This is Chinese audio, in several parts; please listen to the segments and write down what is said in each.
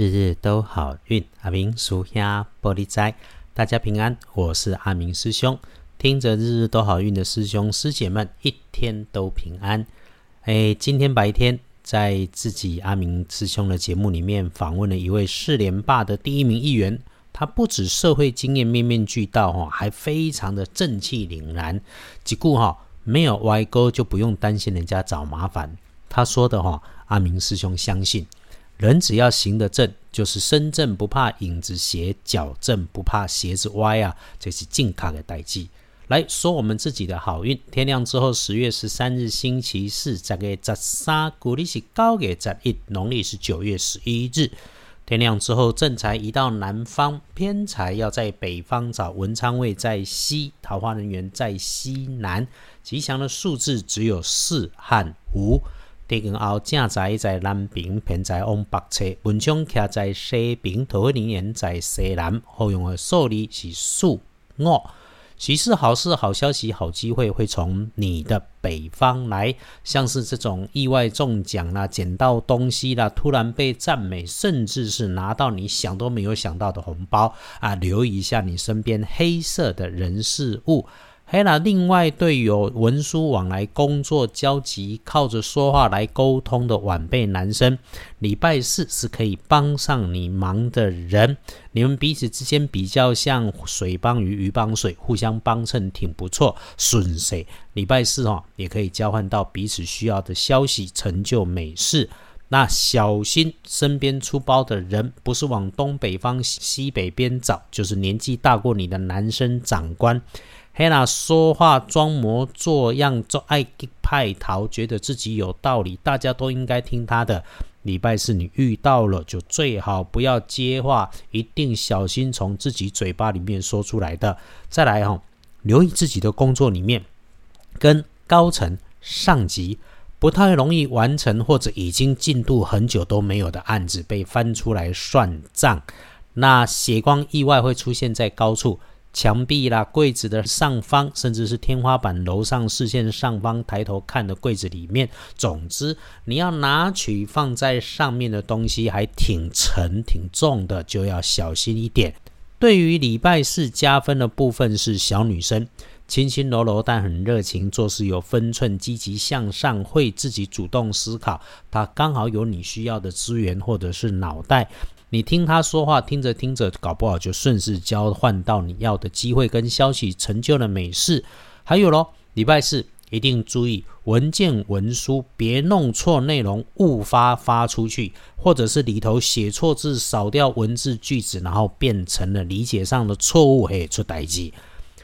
日日都好运，阿明属下玻璃斋，大家平安，我是阿明师兄。听着日日都好运的师兄师姐们，一天都平安。哎，今天白天在自己阿明师兄的节目里面访问了一位四连霸的第一名议员，他不止社会经验面面俱到哈，还非常的正气凛然。只顾哈，没有歪钩就不用担心人家找麻烦。他说的哈，阿明师兄相信。人只要行得正，就是身正不怕影子斜，脚正不怕鞋子歪啊！这是健康的代际。来说我们自己的好运。天亮之后，十月十三日星期四，这个十三，古历是高给十一，农历是九月十一日。天亮之后，正财移到南方，偏财要在北方找。文昌位在西，桃花人员在西南。吉祥的数字只有四和五。地根后正在在南边，偏在往北侧。文昌徛在西边，桃花林园在西南。好用的数字是数五。喜事、好事、好消息、好机会会从你的北方来，像是这种意外中奖啦、捡到东西啦、突然被赞美，甚至是拿到你想都没有想到的红包啊！留意一下你身边黑色的人事物。还那另外对有文书往来、工作交集、靠着说话来沟通的晚辈男生，礼拜四是可以帮上你忙的人。你们彼此之间比较像水帮鱼，鱼帮水，互相帮衬，挺不错，顺遂。礼拜四哦，也可以交换到彼此需要的消息，成就美事。那小心身边出包的人，不是往东北方、西北边找，就是年纪大过你的男生长官。黑娜说话装模作样，做爱派逃，觉得自己有道理，大家都应该听他的。礼拜四你遇到了，就最好不要接话，一定小心从自己嘴巴里面说出来的。再来哈，留意自己的工作里面，跟高层上级不太容易完成，或者已经进度很久都没有的案子被翻出来算账，那血光意外会出现在高处。墙壁啦、柜子的上方，甚至是天花板、楼上视线上方，抬头看的柜子里面。总之，你要拿取放在上面的东西还挺沉、挺重的，就要小心一点。对于礼拜四加分的部分是小女生，轻轻柔柔但很热情，做事有分寸，积极向上，会自己主动思考。她刚好有你需要的资源或者是脑袋。你听他说话，听着听着，搞不好就顺势交换到你要的机会跟消息，成就了美事。还有咯，礼拜四一定注意文件文书，别弄错内容，误发发出去，或者是里头写错字，少掉文字句子，然后变成了理解上的错误，嘿，出代机。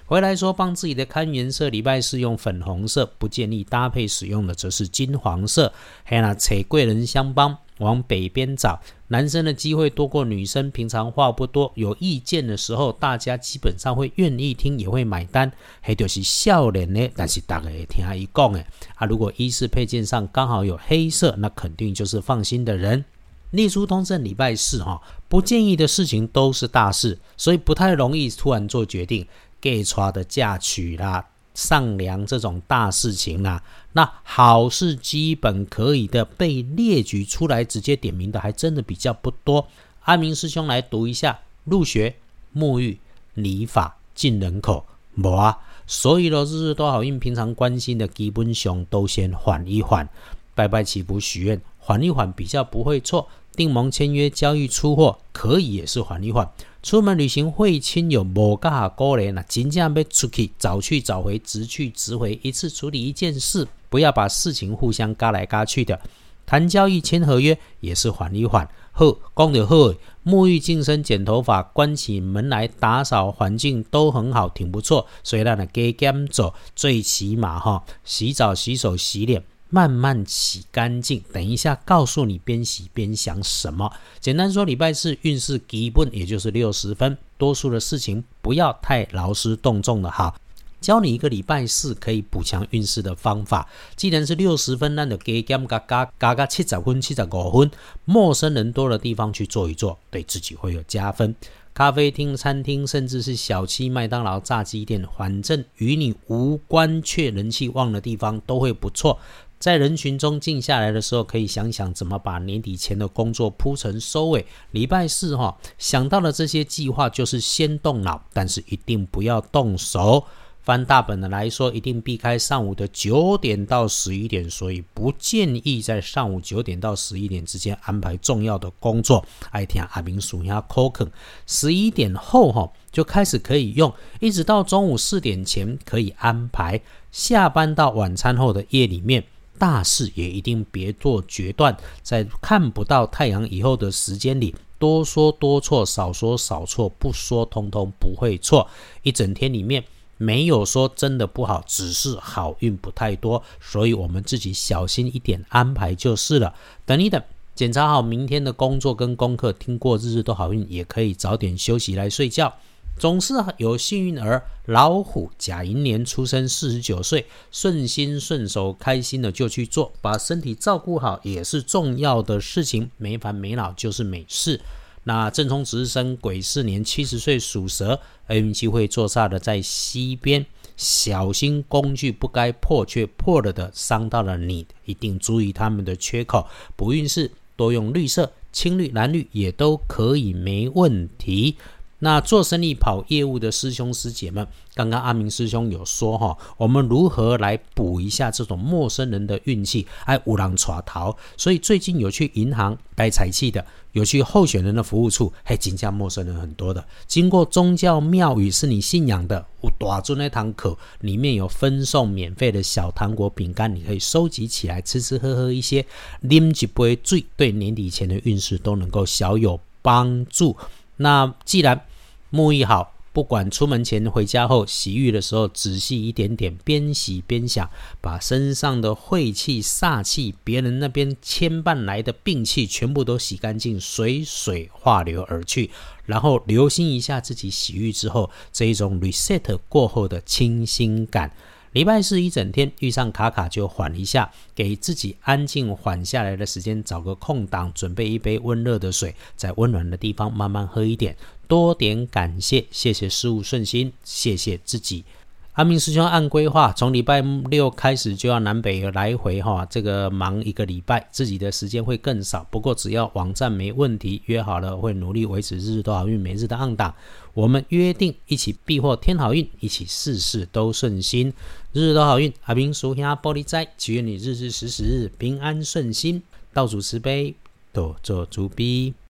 回来说，帮自己的看颜色，礼拜四用粉红色，不建议搭配使用的则是金黄色。还有那扯贵人相帮。往北边找，男生的机会多过女生。平常话不多，有意见的时候，大家基本上会愿意听，也会买单。黑就是笑脸呢，但是大家也听阿姨讲诶。啊，如果衣饰配件上刚好有黑色，那肯定就是放心的人。立书通胜礼拜四哈，不建议的事情都是大事，所以不太容易突然做决定。给出的嫁娶啦。上梁这种大事情啦，那好事基本可以的，被列举出来直接点名的，还真的比较不多。阿明师兄来读一下：入学、沐浴、礼法、进人口，无啊。所以咯，日日都好运，平常关心的基本上都先缓一缓，拜拜祈福许愿，缓一缓比较不会错。订盟签约、交易出货，可以也是缓一缓。出门旅行会亲友，无加过年那真正要出去，早去早回，直去直回，一次处理一件事，不要把事情互相嘎来嘎去的。谈交易、签合约也是缓一缓。好，讲得好，沐浴、净身、剪头发、关起门来打扫环境都很好，挺不错。所以让你给减走，最起码哈，洗澡、洗手、洗脸。慢慢洗干净，等一下告诉你边洗边想什么。简单说，礼拜四运势基本也就是六十分，多数的事情不要太劳师动众了哈。教你一个礼拜四可以补强运势的方法。既然是六十分，那就加减加加加加七十分、七十五分。陌生人多的地方去做一做，对自己会有加分。咖啡厅、餐厅，甚至是小七、麦当劳、炸鸡店，反正与你无关却人气旺的地方都会不错。在人群中静下来的时候，可以想想怎么把年底前的工作铺成收尾。礼拜四哈，想到了这些计划，就是先动脑，但是一定不要动手。翻大本的来说，一定避开上午的九点到十一点，所以不建议在上午九点到十一点之间安排重要的工作。爱听阿明数下口肯，十一点后哈就开始可以用，一直到中午四点前可以安排。下班到晚餐后的夜里面，大事也一定别做决断。在看不到太阳以后的时间里，多说多错，少说少错，不说通通不会错。一整天里面。没有说真的不好，只是好运不太多，所以我们自己小心一点安排就是了。等一等，检查好明天的工作跟功课，听过日日都好运，也可以早点休息来睡觉。总是有幸运儿，老虎甲寅年出生，四十九岁，顺心顺手，开心的就去做，把身体照顾好也是重要的事情，没烦没恼就是美事。那正冲值日生癸巳年七十岁属蛇，运气会坐煞的在西边，小心工具不该破却破了的，伤到了你，一定注意他们的缺口。不运势多用绿色，青绿、蓝绿也都可以，没问题。那做生意跑业务的师兄师姐们，刚刚阿明师兄有说哈，我们如何来补一下这种陌生人的运气？哎，五郎耍逃，所以最近有去银行带财气的，有去候选人的服务处，还金价陌生人很多的。经过宗教庙宇是你信仰的，我打住那堂口里面有分送免费的小糖果饼干，你可以收集起来吃吃喝喝一些，拎几杯醉，对年底前的运势都能够小有帮助。那既然沐浴好，不管出门前、回家后洗浴的时候，仔细一点点，边洗边想，把身上的晦气、煞气、别人那边牵绊来的病气，全部都洗干净，随水化流而去。然后留心一下自己洗浴之后这一种 reset 过后的清新感。礼拜四一整天遇上卡卡就缓一下，给自己安静缓下来的时间，找个空档，准备一杯温热的水，在温暖的地方慢慢喝一点，多点感谢，谢谢事物顺心，谢谢自己。阿明师兄按规划，从礼拜六开始就要南北来回哈，这个忙一个礼拜，自己的时间会更少。不过只要网站没问题，约好了会努力维持日日都好运，每日的按档。我们约定一起避祸添好运，一起事事都顺心，日日都好运。阿明叔兄玻璃斋，祈愿你日日时时平安顺心，道主慈悲，多做主逼。